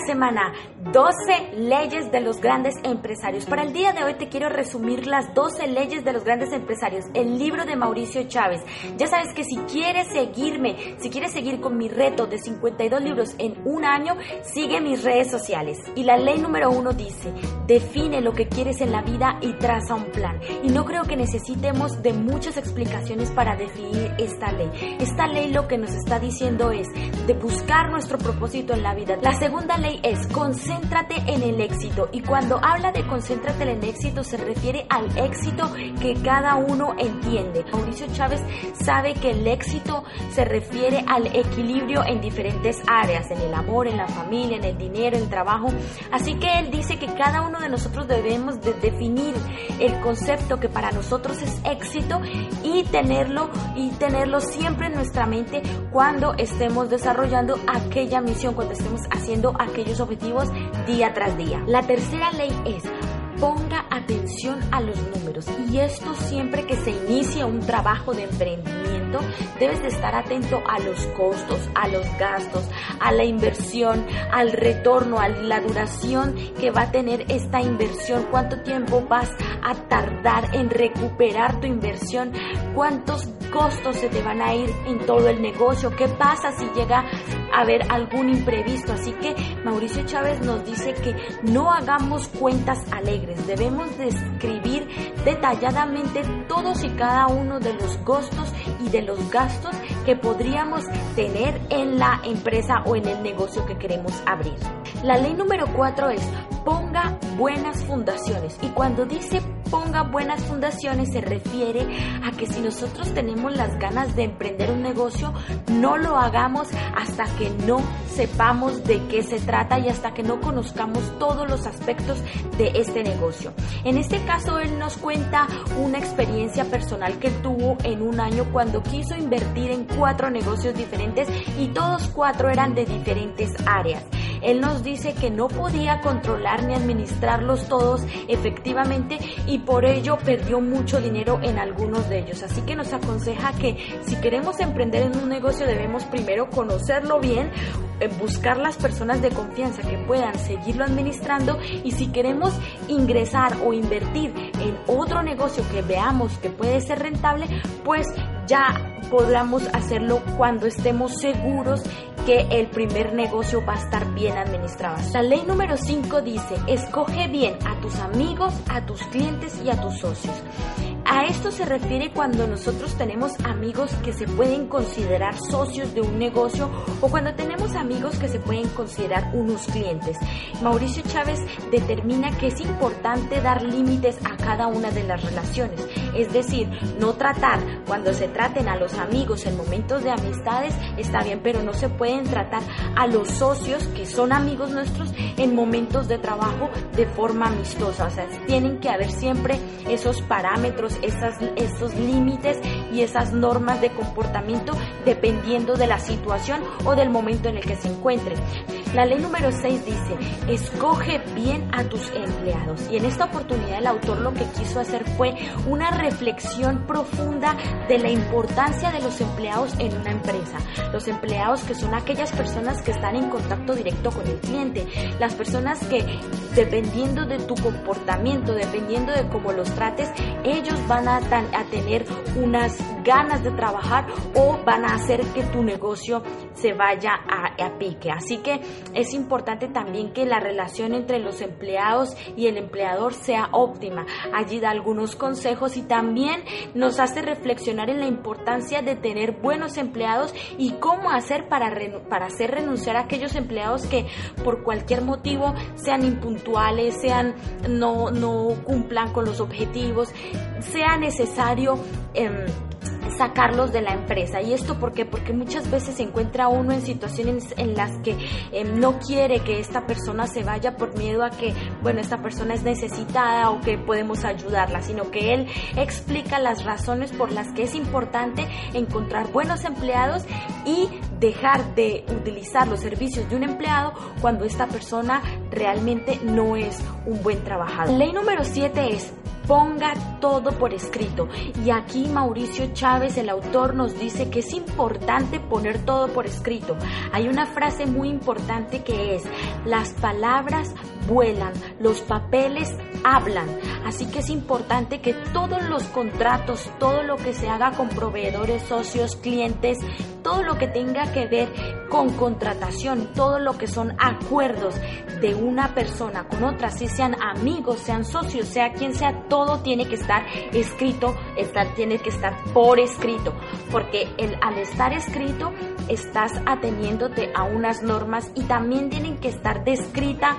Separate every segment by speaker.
Speaker 1: semana, 12 leyes de los grandes empresarios. Para el día de hoy te quiero resumir las 12 leyes de los grandes empresarios, el libro de Mauricio Chávez. Ya sabes que si quieres seguirme, si quieres seguir con mi reto de 52 libros en un año, sigue mis redes sociales. Y la ley número uno dice, define lo que quieres en la vida y traza un plan. Y no creo que necesitemos de muchas explicaciones para definir esta ley. Esta ley lo que nos está diciendo es de buscar nuestro propósito en la vida. La segunda ley es concéntrate en el éxito y cuando habla de concéntrate en el éxito se refiere al éxito que cada uno entiende. Mauricio Chávez sabe que el éxito se refiere al equilibrio en diferentes áreas, en el amor, en la familia, en el dinero, en el trabajo. Así que él dice que cada uno de nosotros debemos de definir el concepto que para nosotros es éxito y tenerlo y tenerlo siempre en nuestra mente cuando estemos desarrollando aquella misión, cuando estemos haciendo objetivos día tras día. La tercera ley es ponga atención a los números y esto siempre que se inicia un trabajo de emprendimiento debes de estar atento a los costos, a los gastos, a la inversión, al retorno, a la duración que va a tener esta inversión, cuánto tiempo vas a tardar en recuperar tu inversión, cuántos costos se te van a ir en todo el negocio, qué pasa si llega a haber algún imprevisto. Así que Mauricio Chávez nos dice que no hagamos cuentas alegres, debemos describir detalladamente todos y cada uno de los costos y de los gastos que podríamos tener en la empresa o en el negocio que queremos abrir. La ley número cuatro es ponga buenas fundaciones y cuando dice ponga buenas fundaciones se refiere a que si nosotros tenemos las ganas de emprender un negocio, no lo hagamos hasta que no sepamos de qué se trata y hasta que no conozcamos todos los aspectos de este negocio. En este caso, él nos cuenta una experiencia personal que tuvo en un año cuando quiso invertir en cuatro negocios diferentes y todos cuatro eran de diferentes áreas. Él nos dice que no podía controlar ni administrarlos todos efectivamente y por ello perdió mucho dinero en algunos de ellos. Así que nos aconseja que si queremos emprender en un negocio debemos primero conocerlo bien, eh, buscar las personas de confianza que puedan seguirlo administrando y si queremos ingresar o invertir en otro negocio que veamos que puede ser rentable, pues ya podamos hacerlo cuando estemos seguros que el primer negocio va a estar bien administrado. La ley número 5 dice, escoge bien a tus amigos, a tus clientes y a tus socios. A esto se refiere cuando nosotros tenemos amigos que se pueden considerar socios de un negocio o cuando tenemos amigos que se pueden considerar unos clientes. Mauricio Chávez determina que es importante dar límites a cada una de las relaciones, es decir, no tratar cuando se traten a los amigos en momentos de amistades está bien, pero no se pueden tratar a los socios que son amigos nuestros en momentos de trabajo de forma amistosa, o sea, tienen que haber siempre esos parámetros esas, esos límites y esas normas de comportamiento dependiendo de la situación o del momento en el que se encuentren. La ley número 6 dice, escoge bien a tus empleados. Y en esta oportunidad el autor lo que quiso hacer fue una reflexión profunda de la importancia de los empleados en una empresa. Los empleados que son aquellas personas que están en contacto directo con el cliente. Las personas que dependiendo de tu comportamiento, dependiendo de cómo los trates, ellos van a, tener unas ganas de trabajar o van a hacer que tu negocio se vaya a, pique. Así que es importante también que la relación entre los empleados y el empleador sea óptima. Allí da algunos consejos y también nos hace reflexionar en la importancia de tener buenos empleados y cómo hacer para, para hacer renunciar a aquellos empleados que por cualquier motivo sean impuntuales, sean no, no cumplan con los objetivos, sea necesario em, sacarlos de la empresa. ¿Y esto por qué? Porque muchas veces se encuentra uno en situaciones en las que em, no quiere que esta persona se vaya por miedo a que, bueno, esta persona es necesitada o que podemos ayudarla, sino que él explica las razones por las que es importante encontrar buenos empleados y dejar de utilizar los servicios de un empleado cuando esta persona realmente no es un buen trabajador. Ley número 7 es ponga todo por escrito. Y aquí Mauricio Chávez, el autor, nos dice que es importante poner todo por escrito. Hay una frase muy importante que es, las palabras vuelan, los papeles hablan. Así que es importante que todos los contratos, todo lo que se haga con proveedores, socios, clientes, todo lo que tenga que ver con contratación, todo lo que son acuerdos de una persona con otra, si sean amigos, sean socios, sea quien sea, todo tiene que estar escrito, tiene que estar por escrito, porque el, al estar escrito estás ateniéndote a unas normas y también tienen que estar descrita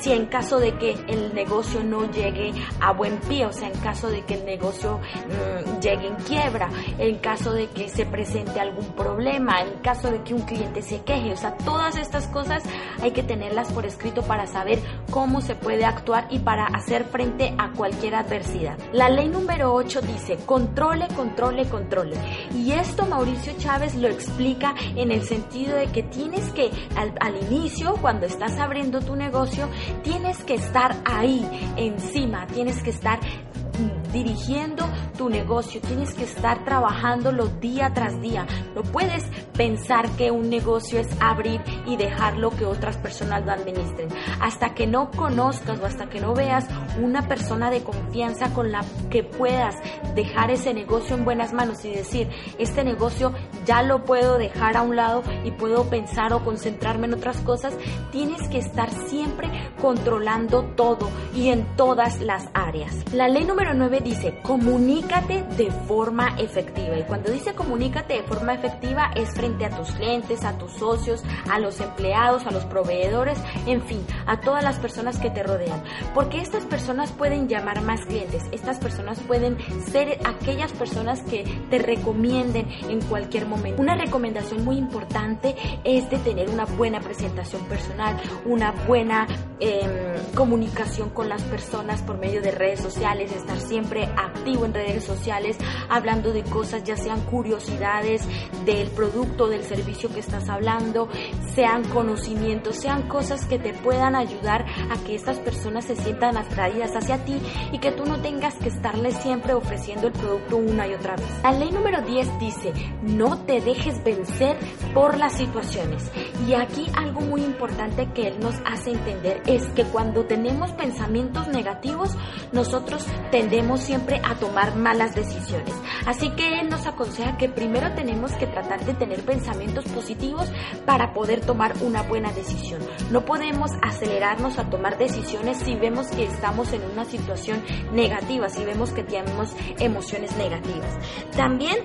Speaker 1: si en caso de que el negocio no llegue a buen pie, o sea, en caso de que el negocio mm, llegue en quiebra, en caso de que se presente algún problema, en caso de que un cliente se queje, o sea, todas estas cosas hay que tenerlas por escrito para saber cómo se puede actuar y para hacer frente a cualquier adversidad. La ley número 8 dice, controle, controle, controle. Y esto Mauricio Chávez lo explica en el sentido de que tienes que al, al inicio, cuando estás abriendo tu negocio, tienes que estar ahí, encima, tienes que estar dirigiendo tu negocio, tienes que estar trabajándolo día tras día. No puedes pensar que un negocio es abrir y dejarlo que otras personas lo administren. Hasta que no conozcas o hasta que no veas una persona de confianza con la que puedas dejar ese negocio en buenas manos y decir, este negocio ya lo puedo dejar a un lado y puedo pensar o concentrarme en otras cosas, tienes que estar siempre controlando todo y en todas las áreas. La ley número 9 dice, comunícate de forma efectiva. Y cuando dice comunícate de forma efectiva es frente a tus clientes, a tus socios, a los empleados, a los proveedores, en fin, a todas las personas que te rodean. Porque estas personas pueden llamar más clientes, estas personas pueden ser aquellas personas que te recomienden en cualquier momento. Una recomendación muy importante es de tener una buena presentación personal, una buena em, comunicación con las personas por medio de redes sociales, estar siempre activo en redes sociales, hablando de cosas, ya sean curiosidades del producto, del servicio que estás hablando, sean conocimientos, sean cosas que te puedan ayudar a que estas personas se sientan atraídas hacia ti y que tú no tengas que estarles siempre ofreciendo el producto una y otra vez. La ley número 10 dice, no te dejes vencer por las situaciones. Y aquí algo muy importante que él nos hace entender es que cuando tenemos pensamientos negativos, nosotros tendemos siempre a tomar malas decisiones. Así que él nos aconseja que primero tenemos que tratar de tener pensamientos positivos para poder tomar una buena decisión. No podemos acelerarnos a tomar decisiones si vemos que estamos en una situación negativa, si vemos que tenemos emociones negativas. También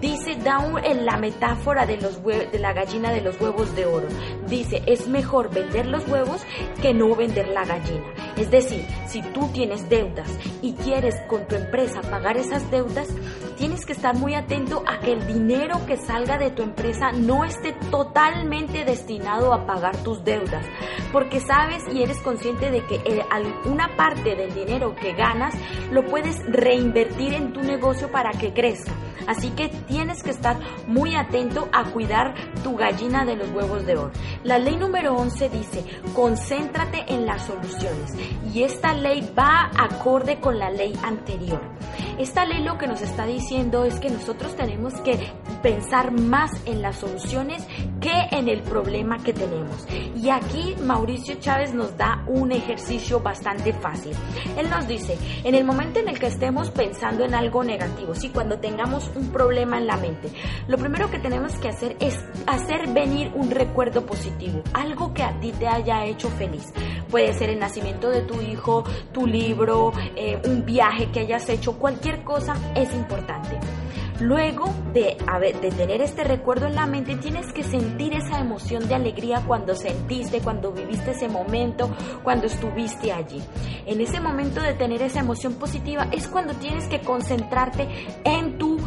Speaker 1: dice Down en la metáfora de, los de la gallina de los huevos de oro. Dice, es mejor vender los huevos que no vender la gallina. Es decir, si tú tienes deudas y quieres con tu empresa pagar esas deudas, tienes que estar muy atento a que el dinero que salga de tu empresa no esté totalmente destinado a pagar tus deudas, porque sabes y eres consciente de que eh, una parte del dinero que ganas lo puedes reinvertir en tu negocio para que crezca. Así que tienes que estar muy atento a cuidar tu gallina de los huevos de oro. La ley número 11 dice, concéntrate en las soluciones. Y esta ley va acorde con la ley anterior. Esta ley lo que nos está diciendo es que nosotros tenemos que pensar más en las soluciones que en el problema que tenemos. Y aquí Mauricio Chávez nos da un ejercicio bastante fácil. Él nos dice, en el momento en el que estemos pensando en algo negativo, si cuando tengamos un problema en la mente, lo primero que tenemos que hacer es hacer venir un recuerdo positivo, algo que a ti te haya hecho feliz. Puede ser el nacimiento de tu hijo, tu libro, eh, un viaje que hayas hecho, cualquier cosa es importante. Luego de, tener este recuerdo en la mente, tienes que sentir esa emoción de alegría cuando sentiste, cuando viviste ese momento, cuando estuviste allí. En ese momento de tener esa emoción positiva es cuando tienes que concentrarte en tu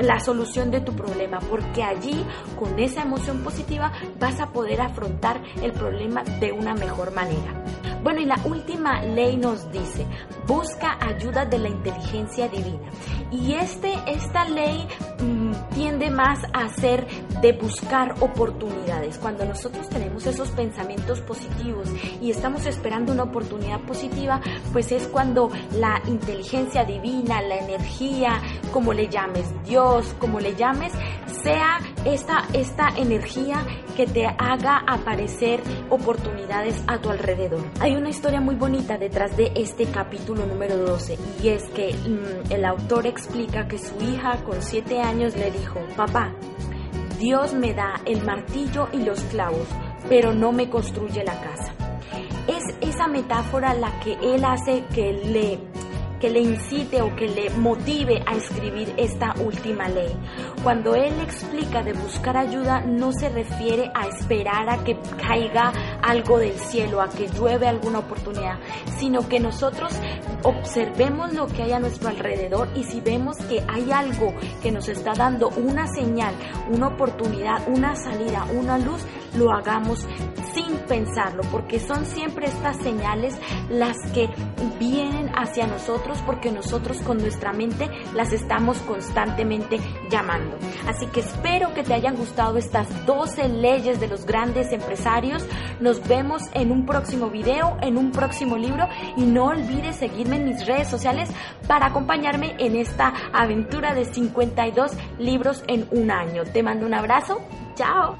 Speaker 1: la solución de tu problema, porque allí con esa emoción positiva vas a poder afrontar el problema de una mejor manera. Bueno, y la última ley nos dice, busca ayuda de la inteligencia divina. Y este, esta ley mm, tiende más a ser de buscar oportunidades. Cuando nosotros tenemos esos pensamientos positivos y estamos esperando una oportunidad positiva, pues es cuando la inteligencia divina, la energía, como le llames, Dios, como le llames, sea esta, esta energía que te haga aparecer oportunidades a tu alrededor. Hay una historia muy bonita detrás de este capítulo número 12 y es que mm, el autor explica que su hija con 7 años le dijo, papá, Dios me da el martillo y los clavos, pero no me construye la casa. Es esa metáfora la que él hace que le que le incite o que le motive a escribir esta última ley. Cuando él explica de buscar ayuda, no se refiere a esperar a que caiga algo del cielo, a que llueve alguna oportunidad, sino que nosotros observemos lo que hay a nuestro alrededor y si vemos que hay algo que nos está dando una señal, una oportunidad, una salida, una luz, lo hagamos sin pensarlo, porque son siempre estas señales las que vienen hacia nosotros porque nosotros con nuestra mente las estamos constantemente llamando. Así que espero que te hayan gustado estas 12 leyes de los grandes empresarios. Nos vemos en un próximo video, en un próximo libro y no olvides seguirme en mis redes sociales para acompañarme en esta aventura de 52 libros en un año. Te mando un abrazo. Chao.